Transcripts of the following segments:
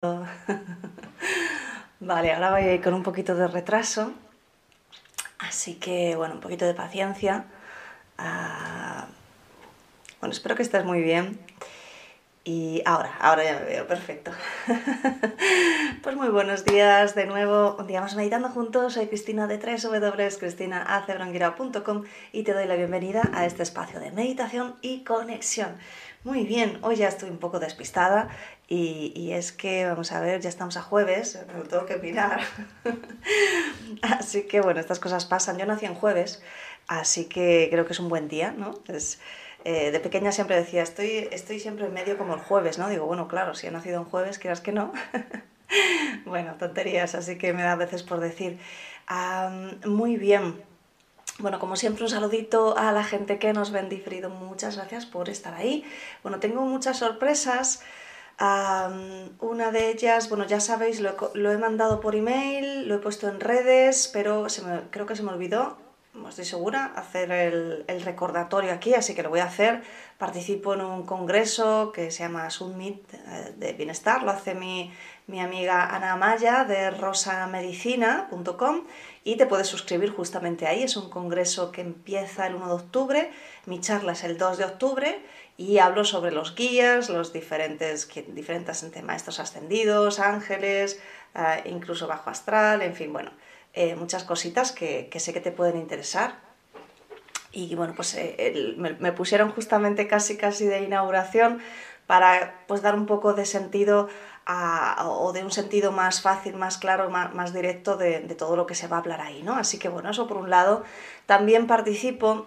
Vale, ahora voy con un poquito de retraso, así que bueno, un poquito de paciencia. Ah, bueno, espero que estés muy bien. Y ahora, ahora ya me veo, perfecto. pues muy buenos días de nuevo, un día más meditando juntos. Soy Cristina de 3W, cristinacebronguira.com y te doy la bienvenida a este espacio de meditación y conexión. Muy bien, hoy ya estoy un poco despistada y, es que, vamos a ver, ya estamos a jueves, me tengo que mirar. así que bueno, estas cosas pasan. Yo nací en jueves, así que creo que es un buen día, ¿no? Eh, de pequeña siempre decía, estoy, estoy siempre en medio como el jueves, ¿no? Digo, bueno, claro, si he nacido en jueves, quieras que no. bueno, tonterías, así que me da a veces por decir. muy bien, bueno, como siempre, un saludito a la gente que nos ven diferido. Muchas gracias por estar ahí. Bueno, tengo muchas sorpresas. Una de ellas, bueno, ya sabéis, lo, he mandado por email, lo he puesto en redes, pero creo que se me olvidó, no estoy segura, hacer el, recordatorio aquí, así que lo voy a hacer. Participo en un congreso que se llama Summit eh, de Bienestar, lo hace mi, mi amiga Ana Amaya de rosamedicina.com y te puedes suscribir justamente ahí. Es un congreso que empieza el 1 de octubre, mi charla es el 2 de octubre y hablo sobre los guías, los diferentes, diferentes maestros ascendidos, ángeles, eh, incluso bajo astral, en fin, bueno, eh, muchas cositas que, sé que te pueden interesar. Y bueno, pues eh, me, pusieron justamente casi casi de inauguración para pues dar un poco de sentido o de un sentido más fácil, más claro, más, directo de, todo lo que se va a hablar ahí, ¿no? Así que bueno, eso por un lado. También participo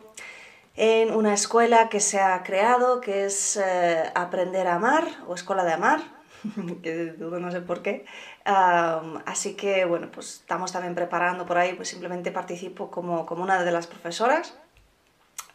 en una escuela que se ha creado, que es eh, Aprender a Amar, o Escuela de Amar, que no sé por qué. así que bueno, pues estamos también preparando por ahí, pues simplemente participo como, como una de las profesoras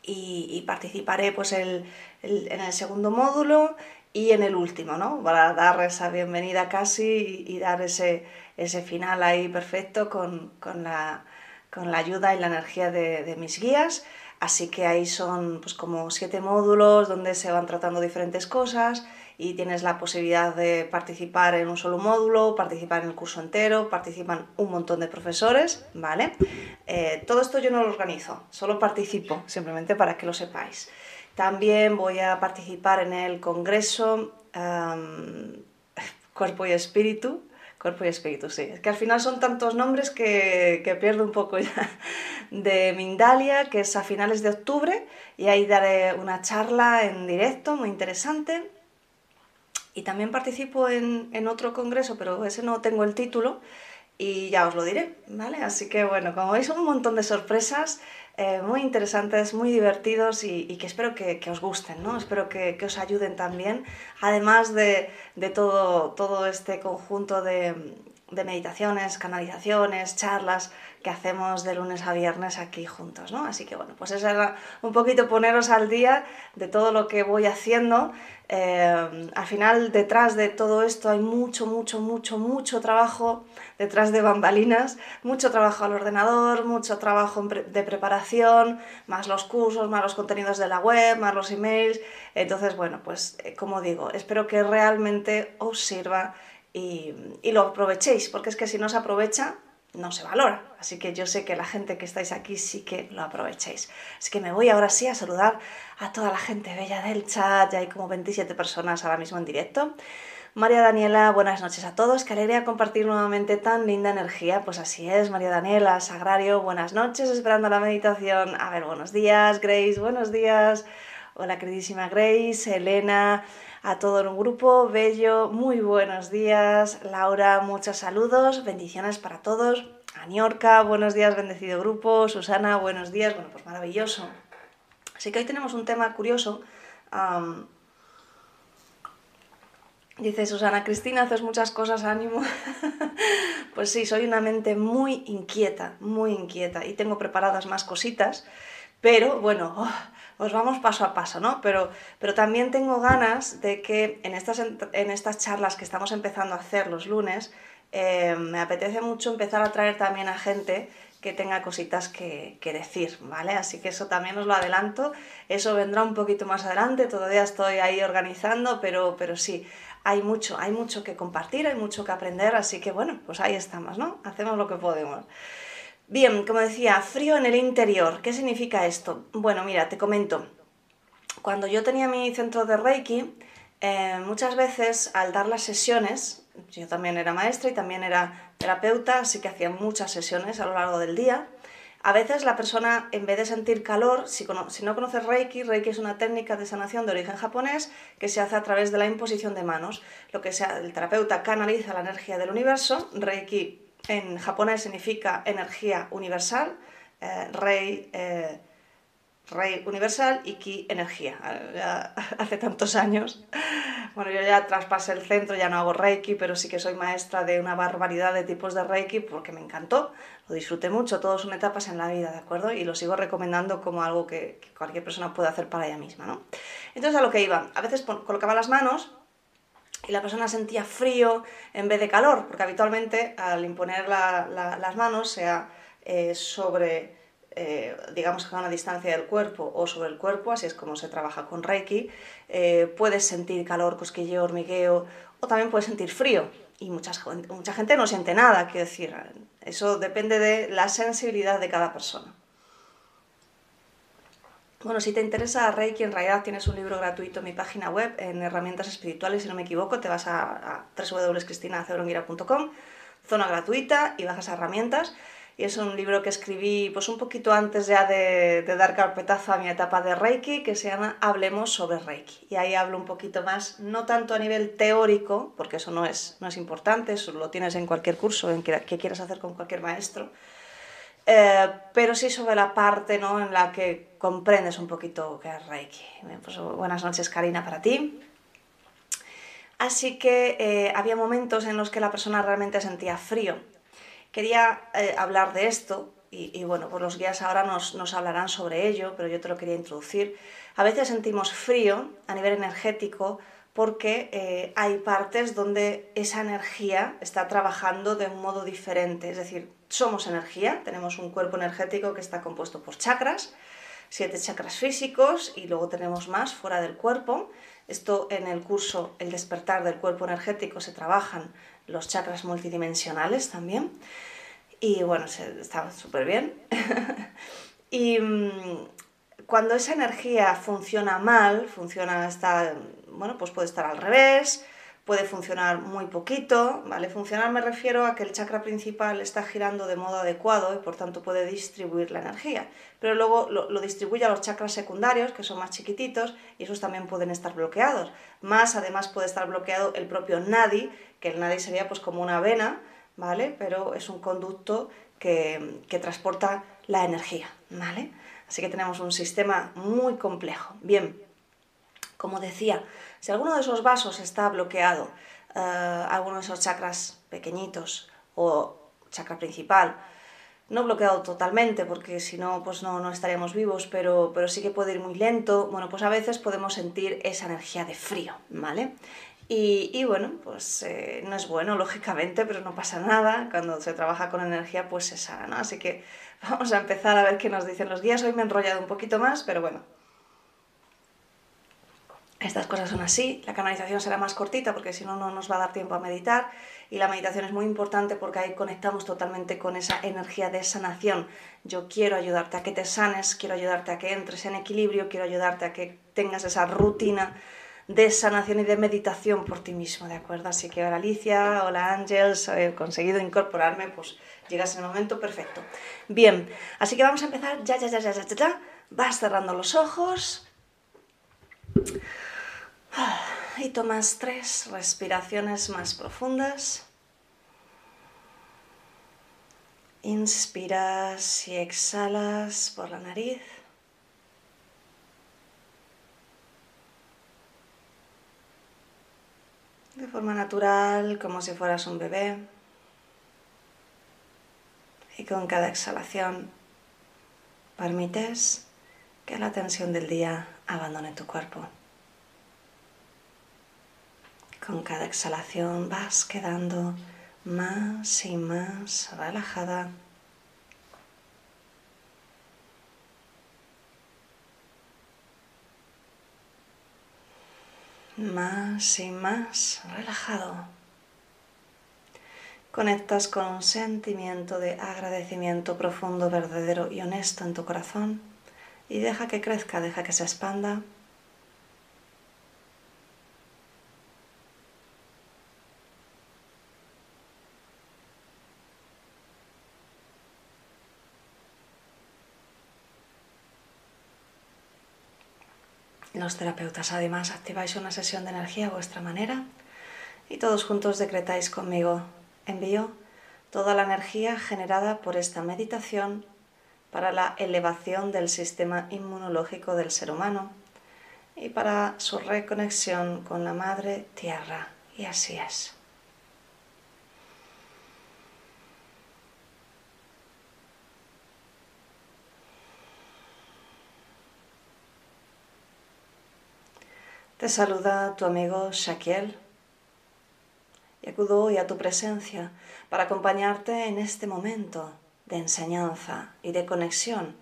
y, participaré pues en el segundo módulo y en el último, ¿no? Para dar esa bienvenida casi y, dar ese, ese final ahí perfecto con, con, la, con la ayuda y la energía de, de, mis guías. Así que ahí son pues como siete módulos donde se van tratando diferentes cosas y tienes la posibilidad de participar en un solo módulo, participar en el curso entero, participan un montón de profesores, ¿vale? Eh, todo esto yo no lo organizo, solo participo, simplemente para que lo sepáis. También voy a participar en el Congreso Cuerpo y Espíritu. Cuerpo y Espíritu, sí. Es que al final son tantos nombres que, que pierdo un poco ya. De Mindalia, que es a finales de octubre, y ahí daré una charla en directo muy interesante. Y también participo en, en otro congreso, pero ese no tengo el título, y ya os lo diré, ¿vale? Así que bueno, como veis, un montón de sorpresas eh, muy interesantes, muy divertidos y, que espero que, os gusten, ¿no? Espero que, os ayuden también, además de, todo, todo este conjunto de, de meditaciones, canalizaciones, charlas que hacemos de lunes a viernes aquí juntos, ¿no? Así que bueno, pues eso era un poquito poneros al día de todo lo que voy haciendo. Eh, al final, detrás de todo esto hay mucho, mucho, mucho, mucho trabajo detrás de bambalinas, mucho trabajo al ordenador, mucho trabajo de preparación, más los cursos, más los contenidos de la web, más los emails. Entonces, bueno, pues eh, como digo, espero que realmente os sirva y, y lo aprovechéis, porque es que si no se aprovecha, no se valora. Así que yo sé que la gente que estáis aquí sí que lo aprovechéis. Así que me voy ahora sí a saludar a toda la gente bella del chat. Ya hay como 27 personas ahora mismo en directo. María Daniela, buenas noches a todos. Qué alegría compartir nuevamente tan linda energía. Pues así es, María Daniela, Sagrario, buenas noches, esperando la meditación. A ver, buenos días, Grace, buenos días. Hola, queridísima Grace, Elena, a todo el grupo, Bello, muy buenos días. Laura, muchos saludos, bendiciones para todos. Aniorca, buenos días, bendecido grupo. Susana, buenos días. Bueno, pues maravilloso. Así que hoy tenemos un tema curioso. dice Susana, Cristina, haces muchas cosas, ánimo. pues sí, soy una mente muy inquieta, muy inquieta y tengo preparadas más cositas, pero bueno, oh, os vamos paso a paso, ¿no? Pero, pero también tengo ganas de que en estas, en estas charlas que estamos empezando a hacer los lunes, eh, me apetece mucho empezar a traer también a gente que tenga cositas que, que, decir, ¿vale? Así que eso también os lo adelanto, eso vendrá un poquito más adelante, todavía estoy ahí organizando, pero, pero sí, hay mucho, hay mucho que compartir, hay mucho que aprender, así que bueno, pues ahí estamos, ¿no? Hacemos lo que podemos. Bien, como decía, frío en el interior. ¿Qué significa esto? Bueno, mira, te comento. Cuando yo tenía mi centro de Reiki, eh, muchas veces al dar las sesiones, yo también era maestra y también era terapeuta, así que hacía muchas sesiones a lo largo del día. A veces la persona, en vez de sentir calor, si, si, no conoces Reiki, Reiki es una técnica de sanación de origen japonés que se hace a través de la imposición de manos. Lo que sea, el terapeuta canaliza la energía del universo, Reiki en japonés significa energía universal, eh, rey, eh, rey universal y ki energía. hace tantos años, bueno, yo ya traspasé el centro, ya no hago reiki, pero sí que soy maestra de una barbaridad de tipos de reiki porque me encantó, lo disfruté mucho, todos son etapas en la vida, ¿de acuerdo? Y lo sigo recomendando como algo que, que cualquier persona puede hacer para ella misma, ¿no? Entonces a lo que iba, a veces colocaba las manos y la persona sentía frío en vez de calor, porque habitualmente al imponer las manos, sea eh, sobre, eh, digamos, a una distancia del cuerpo o sobre el cuerpo, así es como se trabaja con Reiki, eh, puedes sentir calor, cosquilleo, hormigueo, o también puedes sentir frío. Y mucha, mucha gente no siente nada, quiero decir, eso depende de la sensibilidad de cada persona. Bueno, si te interesa Reiki, en realidad tienes un libro gratuito en mi página web, en herramientas espirituales, si no me equivoco, te vas a, a zona gratuita, y bajas a herramientas. Y es un libro que escribí pues un poquito antes ya de, dar carpetazo a mi etapa de Reiki, que se llama Hablemos sobre Reiki. Y ahí hablo un poquito más, no tanto a nivel teórico, porque eso no es, no es importante, eso lo tienes en cualquier curso en que, que quieras hacer con cualquier maestro, eh, pero sí sobre la parte ¿no? en la que comprendes un poquito qué es Reiki. Buenas noches, Karina, para ti. Así que eh, había momentos en los que la persona realmente sentía frío. Quería eh, hablar de esto y, bueno, pues los guías ahora nos, hablarán sobre ello, pero yo te lo quería introducir. A veces sentimos frío a nivel energético porque hay partes donde esa energía está trabajando de un modo diferente, es decir, somos energía, tenemos un cuerpo energético que está compuesto por chakras, siete chakras físicos y luego tenemos más fuera del cuerpo. Esto en el curso El despertar del cuerpo energético se trabajan los chakras multidimensionales también. Y bueno, está súper bien. y mm, cuando esa energía funciona mal, funciona, está, bueno, pues puede estar al revés, puede funcionar muy poquito, ¿vale? Funcionar me refiero a que el chakra principal está girando de modo adecuado y por tanto puede distribuir la energía, pero luego lo, distribuye a los chakras secundarios, que son más chiquititos, y esos también pueden estar bloqueados. Más además puede estar bloqueado el propio nadi, que el nadi sería pues como una vena, ¿vale? Pero es un conducto que, que transporta la energía, ¿vale? Así que tenemos un sistema muy complejo. Bien, como decía, si alguno de esos vasos está bloqueado, eh, alguno de esos chakras pequeñitos o chakra principal, no bloqueado totalmente, porque si no, pues no, no estaríamos vivos, pero, pero sí que puede ir muy lento, bueno, pues a veces podemos sentir esa energía de frío, ¿vale? Y, bueno, pues eh, no es bueno, lógicamente, pero no pasa nada. Cuando se trabaja con energía, pues se sana, ¿no? Así que vamos a empezar a ver qué nos dicen los guías. Hoy me he enrollado un poquito más, pero bueno, estas cosas son así, la canalización será más cortita porque si no, no nos va a dar tiempo a meditar y la meditación es muy importante porque ahí conectamos totalmente con esa energía de sanación. Yo quiero ayudarte a que te sanes, quiero ayudarte a que entres en equilibrio, quiero ayudarte a que tengas esa rutina de sanación y de meditación por ti mismo, ¿de acuerdo? Así que hola Alicia, hola Ángels, he conseguido incorporarme, pues llegas en el momento perfecto. Bien, así que vamos a empezar ya, ya, ya, ya, ya, ya. Vas cerrando los ojos. Y tomas tres respiraciones más profundas. Inspiras y exhalas por la nariz. De forma natural, como si fueras un bebé. Y con cada exhalación permites que la tensión del día abandone tu cuerpo. Con cada exhalación vas quedando más y más relajada. más y más relajado. Conectas con un sentimiento de agradecimiento profundo, verdadero y honesto en tu corazón y deja que crezca, deja que se expanda. Los terapeutas además activáis una sesión de energía a vuestra manera y todos juntos decretáis conmigo, envío toda la energía generada por esta meditación para la elevación del sistema inmunológico del ser humano y para su reconexión con la Madre Tierra. Y así es. Te saluda tu amigo Shaquiel y acudo hoy a tu presencia para acompañarte en este momento de enseñanza y de conexión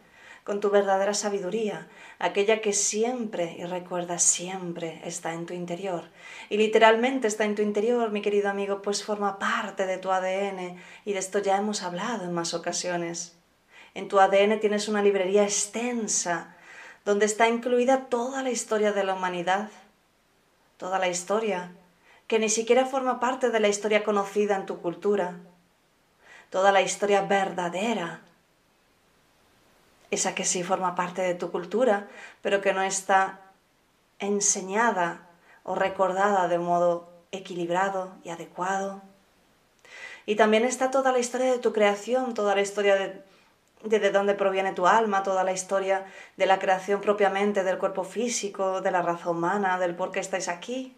con tu verdadera sabiduría, aquella que siempre, y recuerda siempre, está en tu interior. Y literalmente está en tu interior, mi querido amigo, pues forma parte de tu ADN y de esto ya hemos hablado en más ocasiones. En tu ADN tienes una librería extensa donde está incluida toda la historia de la humanidad toda la historia, que ni siquiera forma parte de la historia conocida en tu cultura, toda la historia verdadera, esa que sí forma parte de tu cultura, pero que no está enseñada o recordada de modo equilibrado y adecuado. Y también está toda la historia de tu creación, toda la historia de de dónde proviene tu alma, toda la historia de la creación propiamente del cuerpo físico, de la raza humana, del por qué estáis aquí.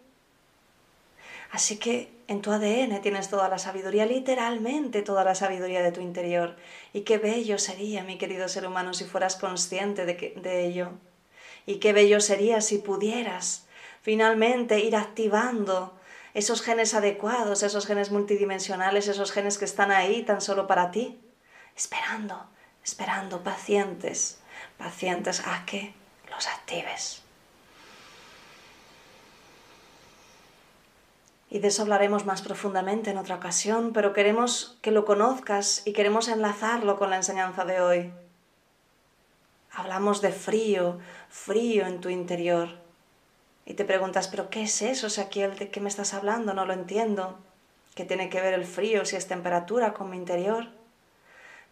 Así que en tu ADN tienes toda la sabiduría, literalmente toda la sabiduría de tu interior. Y qué bello sería, mi querido ser humano, si fueras consciente de, de ello. Y qué bello sería si pudieras finalmente ir activando esos genes adecuados, esos genes multidimensionales, esos genes que están ahí tan solo para ti, esperando esperando pacientes, pacientes a que los actives. Y de eso hablaremos más profundamente en otra ocasión, pero queremos que lo conozcas y queremos enlazarlo con la enseñanza de hoy. Hablamos de frío, frío en tu interior. Y te preguntas, ¿pero qué es eso? O aquí ¿de qué me estás hablando? No lo entiendo. ¿Qué tiene que ver el frío si es temperatura con mi interior?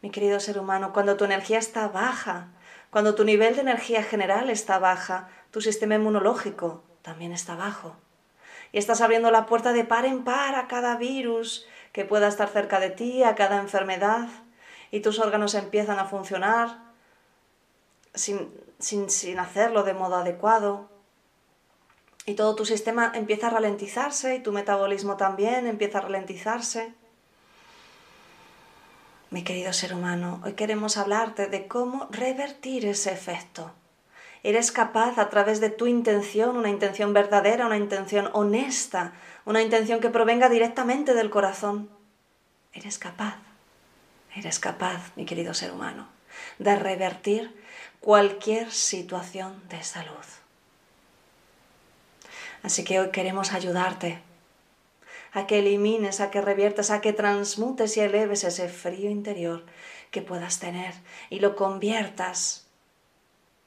Mi querido ser humano, cuando tu energía está baja, cuando tu nivel de energía general está baja, tu sistema inmunológico también está bajo. Y estás abriendo la puerta de par en par a cada virus que pueda estar cerca de ti, a cada enfermedad, y tus órganos empiezan a funcionar sin, sin, sin hacerlo de modo adecuado. Y todo tu sistema empieza a ralentizarse y tu metabolismo también empieza a ralentizarse. Mi querido ser humano, hoy queremos hablarte de cómo revertir ese efecto. Eres capaz a través de tu intención, una intención verdadera, una intención honesta, una intención que provenga directamente del corazón. Eres capaz, eres capaz, mi querido ser humano, de revertir cualquier situación de salud. Así que hoy queremos ayudarte a que elimines, a que reviertas, a que transmutes y eleves ese frío interior que puedas tener y lo conviertas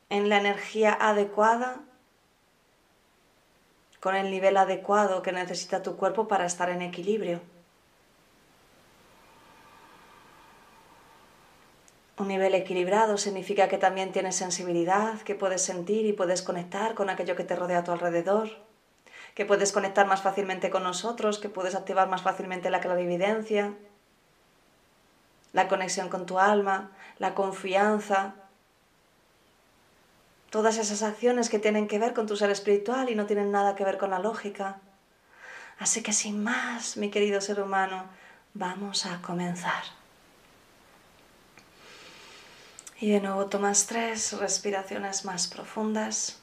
en la energía adecuada con el nivel adecuado que necesita tu cuerpo para estar en equilibrio. Un nivel equilibrado significa que también tienes sensibilidad, que puedes sentir y puedes conectar con aquello que te rodea a tu alrededor que puedes conectar más fácilmente con nosotros, que puedes activar más fácilmente la clarividencia, la conexión con tu alma, la confianza, todas esas acciones que tienen que ver con tu ser espiritual y no tienen nada que ver con la lógica. Así que sin más, mi querido ser humano, vamos a comenzar. Y de nuevo tomas tres respiraciones más profundas.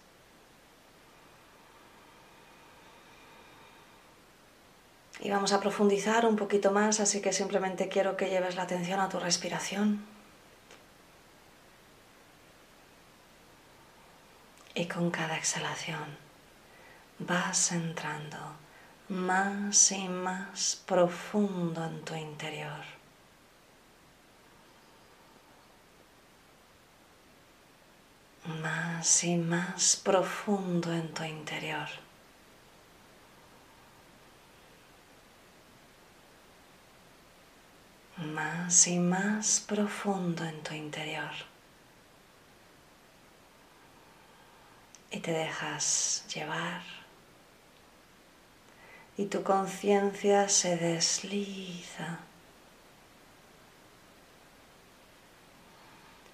Y vamos a profundizar un poquito más, así que simplemente quiero que lleves la atención a tu respiración. Y con cada exhalación vas entrando más y más profundo en tu interior. Más y más profundo en tu interior. Más y más profundo en tu interior. Y te dejas llevar y tu conciencia se desliza.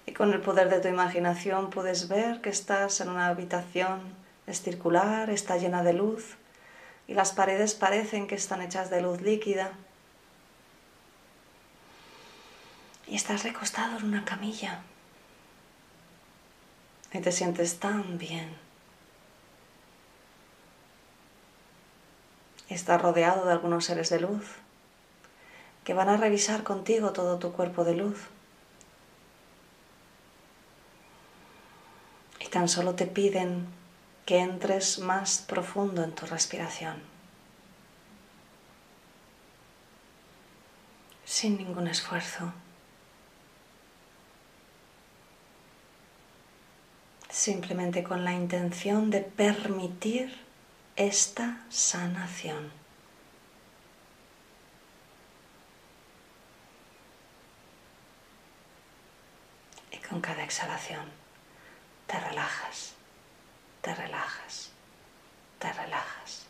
Y con el poder de tu imaginación puedes ver que estás en una habitación, circular, está llena de luz y las paredes parecen que están hechas de luz líquida. Y estás recostado en una camilla y te sientes tan bien. Estás rodeado de algunos seres de luz que van a revisar contigo todo tu cuerpo de luz. Y tan solo te piden que entres más profundo en tu respiración. Sin ningún esfuerzo. Simplemente con la intención de permitir esta sanación. Y con cada exhalación te relajas, te relajas, te relajas.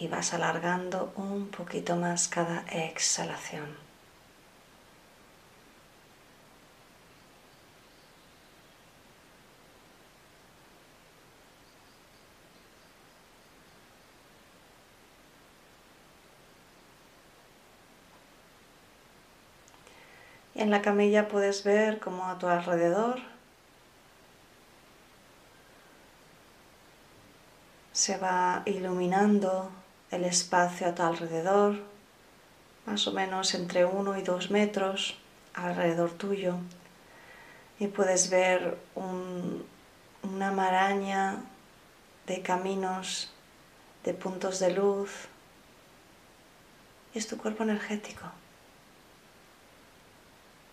Y vas alargando un poquito más cada exhalación. Y en la camilla puedes ver como a tu alrededor se va iluminando el espacio a tu alrededor, más o menos entre uno y dos metros alrededor tuyo. Y puedes ver una maraña de caminos, de puntos de luz. Y es tu cuerpo energético.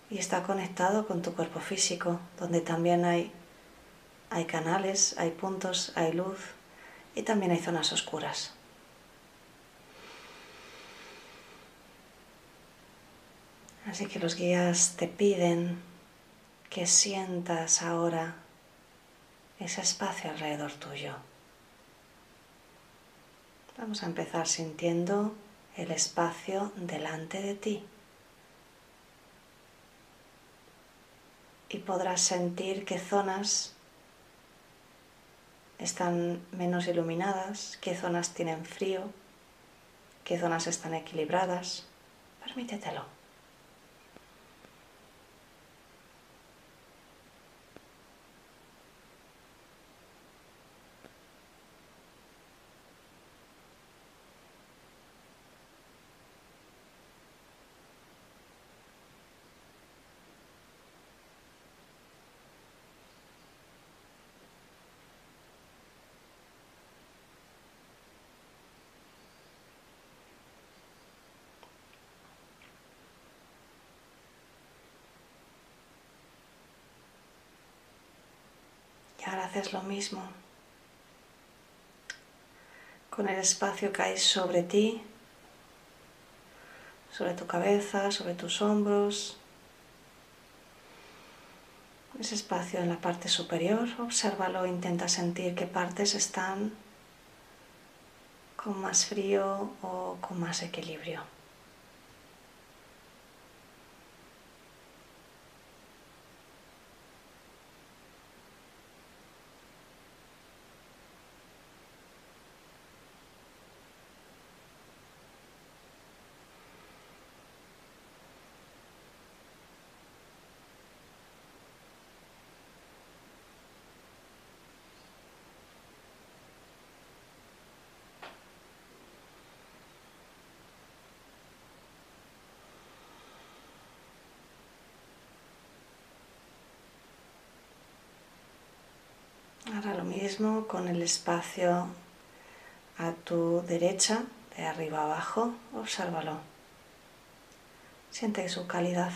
Y está conectado con tu cuerpo físico, donde también hay, hay canales, hay puntos, hay luz y también hay zonas oscuras. Así que los guías te piden que sientas ahora ese espacio alrededor tuyo. Vamos a empezar sintiendo el espacio delante de ti. Y podrás sentir qué zonas están menos iluminadas, qué zonas tienen frío, qué zonas están equilibradas. Permítetelo. ahora haces lo mismo. Con el espacio que hay sobre ti, sobre tu cabeza, sobre tus hombros. Ese espacio en la parte superior, obsérvalo, intenta sentir qué partes están con más frío o con más equilibrio. Con el espacio a tu derecha, de arriba abajo, obsérvalo. Siente su calidad.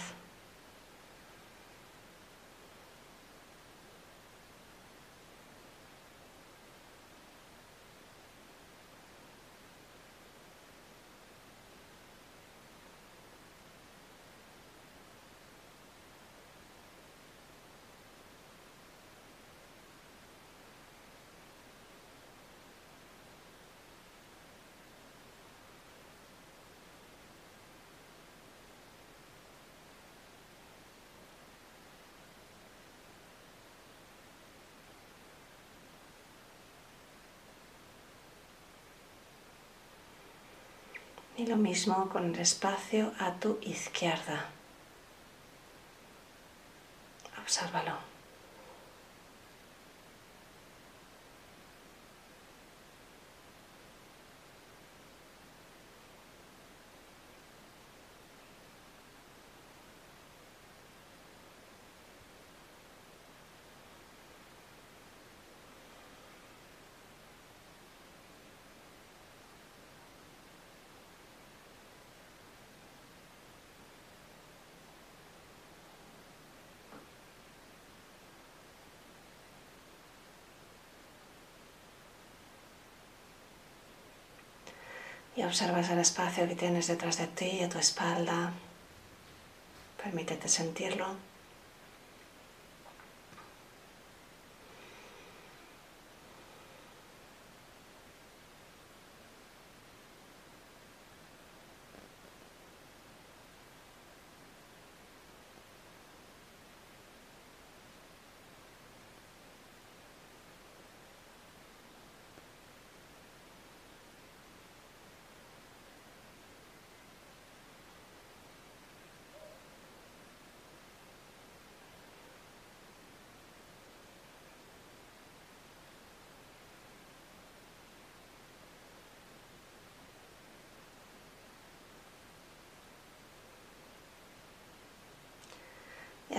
Y lo mismo con el espacio a tu izquierda. Obsérvalo. Y observas el espacio que tienes detrás de ti y a tu espalda. Permítete sentirlo.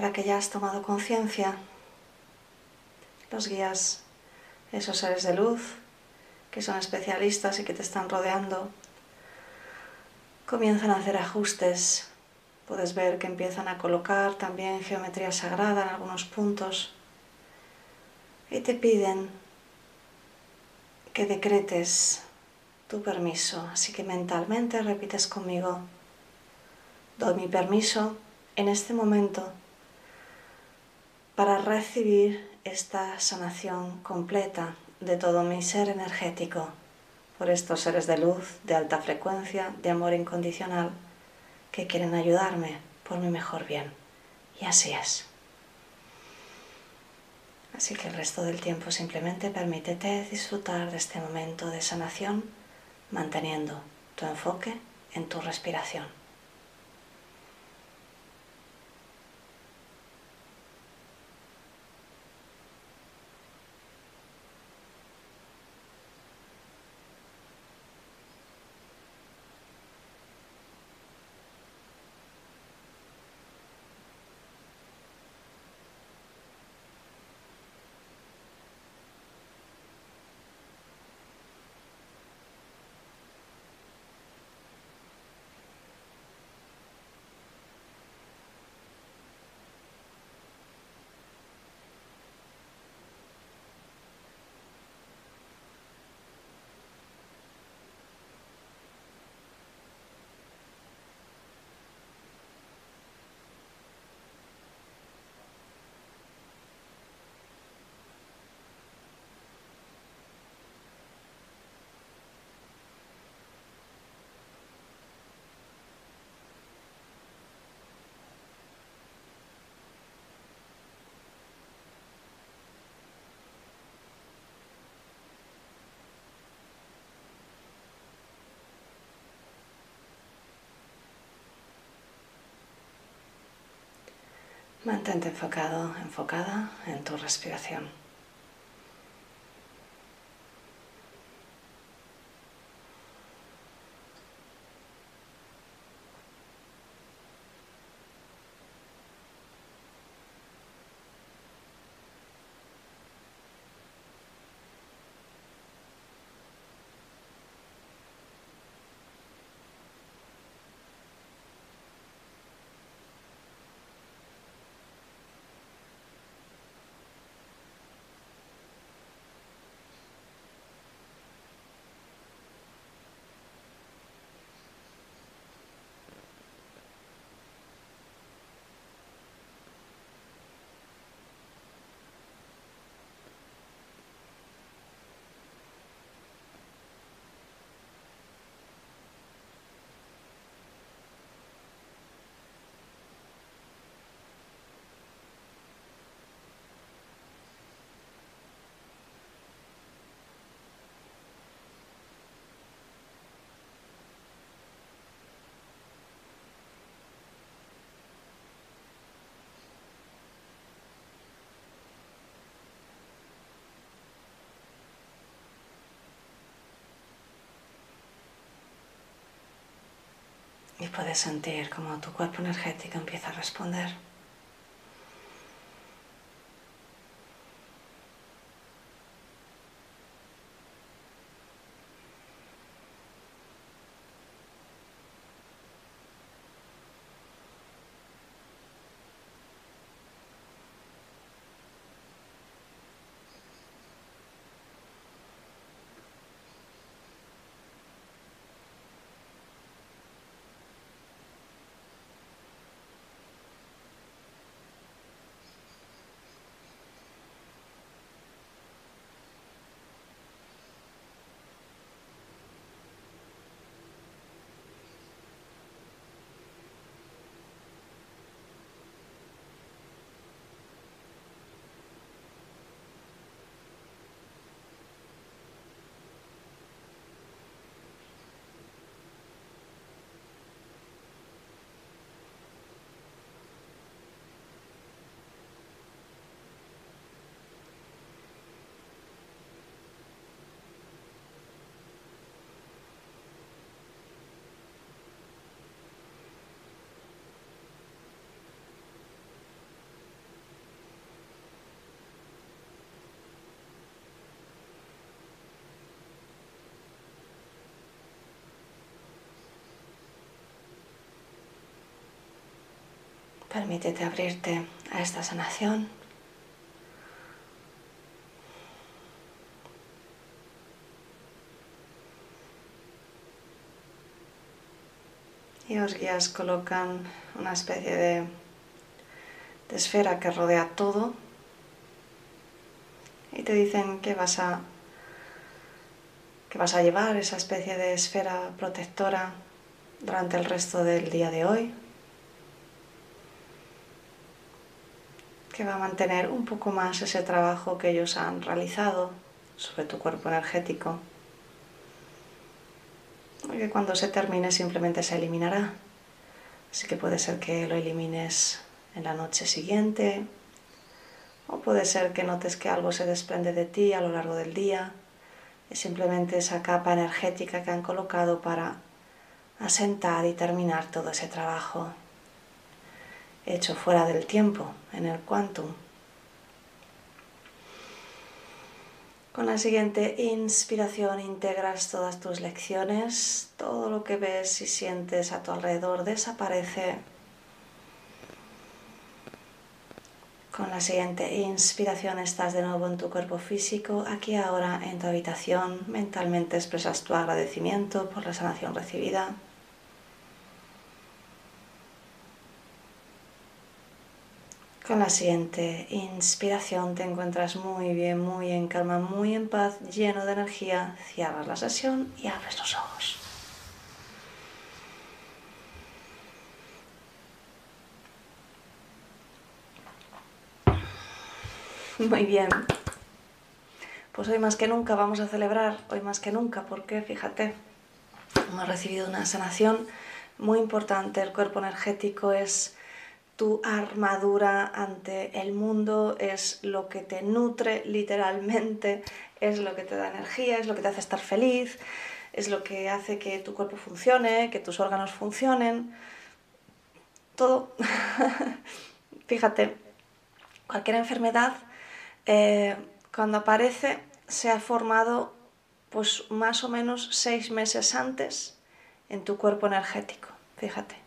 Y ahora que ya has tomado conciencia, los guías, esos seres de luz, que son especialistas y que te están rodeando, comienzan a hacer ajustes. Puedes ver que empiezan a colocar también geometría sagrada en algunos puntos. Y te piden que decretes tu permiso. Así que mentalmente repites conmigo, doy mi permiso en este momento para recibir esta sanación completa de todo mi ser energético por estos seres de luz, de alta frecuencia, de amor incondicional, que quieren ayudarme por mi mejor bien. Y así es. Así que el resto del tiempo simplemente permítete disfrutar de este momento de sanación manteniendo tu enfoque en tu respiración. Mantente enfocado, enfocada en tu respiración. Puedes sentir cómo tu cuerpo energético empieza a responder. Permítete abrirte a esta sanación. Y los guías colocan una especie de, esfera que rodea todo y te dicen que vas a que vas a llevar esa especie de esfera protectora durante el resto del día de hoy. Que va a mantener un poco más ese trabajo que ellos han realizado sobre tu cuerpo energético. Que cuando se termine simplemente se eliminará. Así que puede ser que lo elimines en la noche siguiente, o puede ser que notes que algo se desprende de ti a lo largo del día. Es simplemente esa capa energética que han colocado para asentar y terminar todo ese trabajo hecho fuera del tiempo, en el quantum. Con la siguiente inspiración integras todas tus lecciones, todo lo que ves y sientes a tu alrededor desaparece. Con la siguiente inspiración estás de nuevo en tu cuerpo físico, aquí ahora en tu habitación, mentalmente expresas tu agradecimiento por la sanación recibida. Con la siguiente inspiración te encuentras muy bien, muy en calma, muy en paz, lleno de energía. Cierras la sesión y abres los ojos. Muy bien. Pues hoy más que nunca vamos a celebrar, hoy más que nunca, porque fíjate, hemos recibido una sanación muy importante. El cuerpo energético es tu armadura ante el mundo, es lo que te nutre literalmente, es lo que te da energía, es lo que te hace estar feliz, es lo que hace que tu cuerpo funcione, que tus órganos funcionen, todo. Fíjate, cualquier enfermedad eh, cuando aparece se ha formado pues más o menos seis meses antes en tu cuerpo energético, fíjate.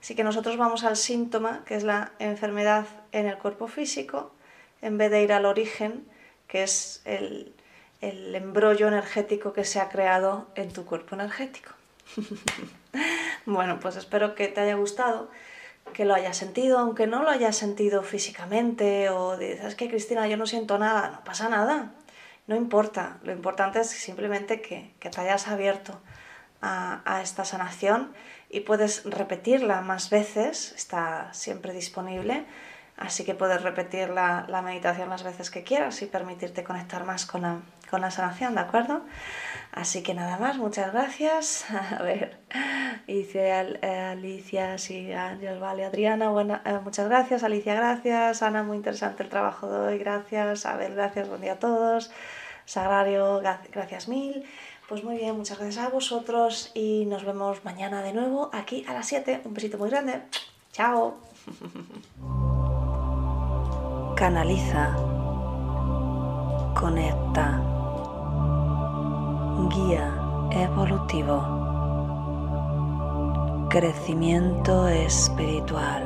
Así que nosotros vamos al síntoma, que es la enfermedad en el cuerpo físico, en vez de ir al origen, que es el, embrollo energético que se ha creado en tu cuerpo energético. bueno, pues espero que te haya gustado, que lo hayas sentido, aunque no lo hayas sentido físicamente o dices, que Cristina, yo no siento nada, no pasa nada, no importa, lo importante es simplemente que, que te hayas abierto a, a esta sanación y puedes repetirla más veces, está siempre disponible, así que puedes repetir la, meditación las veces que quieras y permitirte conectar más con la, con la sanación, ¿de acuerdo? Así que nada más, muchas gracias. A ver, dice Alicia, sí, vale, Adriana, buena, eh, muchas gracias, Alicia, gracias, Ana, muy interesante el trabajo de hoy, gracias, Abel, gracias, buen día a todos. Sagrario, gracias mil. Pues muy bien, muchas gracias a vosotros y nos vemos mañana de nuevo aquí a las 7. Un besito muy grande. Chao. Canaliza. Conecta. Guía evolutivo. Crecimiento espiritual.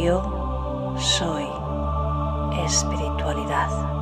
Yo soy espiritualidad.